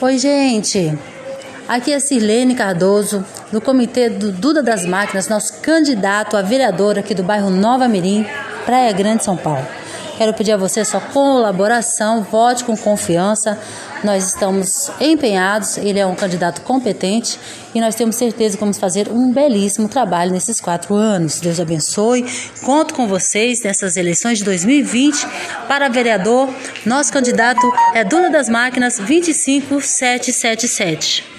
Oi, gente. Aqui é Sirlene Cardoso, do Comitê do Duda das Máquinas, nosso candidato a vereador aqui do bairro Nova Mirim, Praia Grande, São Paulo. Quero pedir a você sua colaboração, vote com confiança. Nós estamos empenhados, ele é um candidato competente e nós temos certeza que vamos fazer um belíssimo trabalho nesses quatro anos. Deus abençoe. Conto com vocês nessas eleições de 2020 para vereador. Nosso candidato é Duna das Máquinas 25777.